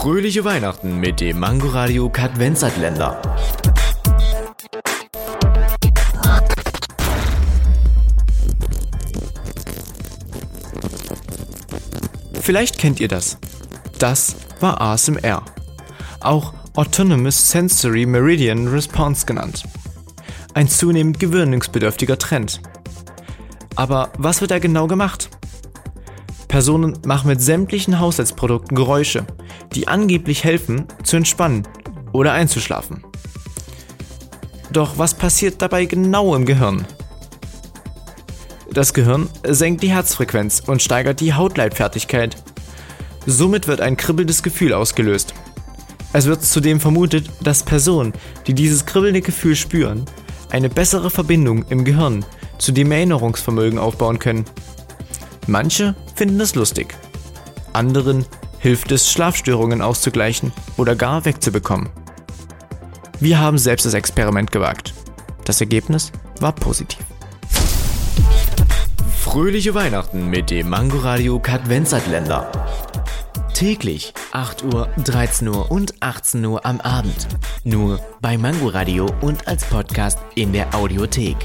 Fröhliche Weihnachten mit dem Mangoradio Kadvenzatländer. Vielleicht kennt ihr das. Das war ASMR. Auch Autonomous Sensory Meridian Response genannt. Ein zunehmend gewöhnungsbedürftiger Trend. Aber was wird da genau gemacht? Personen machen mit sämtlichen Haushaltsprodukten Geräusche, die angeblich helfen, zu entspannen oder einzuschlafen. Doch was passiert dabei genau im Gehirn? Das Gehirn senkt die Herzfrequenz und steigert die Hautleitfertigkeit. Somit wird ein kribbelndes Gefühl ausgelöst. Es wird zudem vermutet, dass Personen, die dieses kribbelnde Gefühl spüren, eine bessere Verbindung im Gehirn zu dem Erinnerungsvermögen aufbauen können. Manche finden es lustig. Anderen hilft es, Schlafstörungen auszugleichen oder gar wegzubekommen. Wir haben selbst das Experiment gewagt. Das Ergebnis war positiv. Fröhliche Weihnachten mit dem Mangoradio Kadvenzatländer. Täglich 8 Uhr, 13 Uhr und 18 Uhr am Abend. Nur bei Mangoradio und als Podcast in der Audiothek.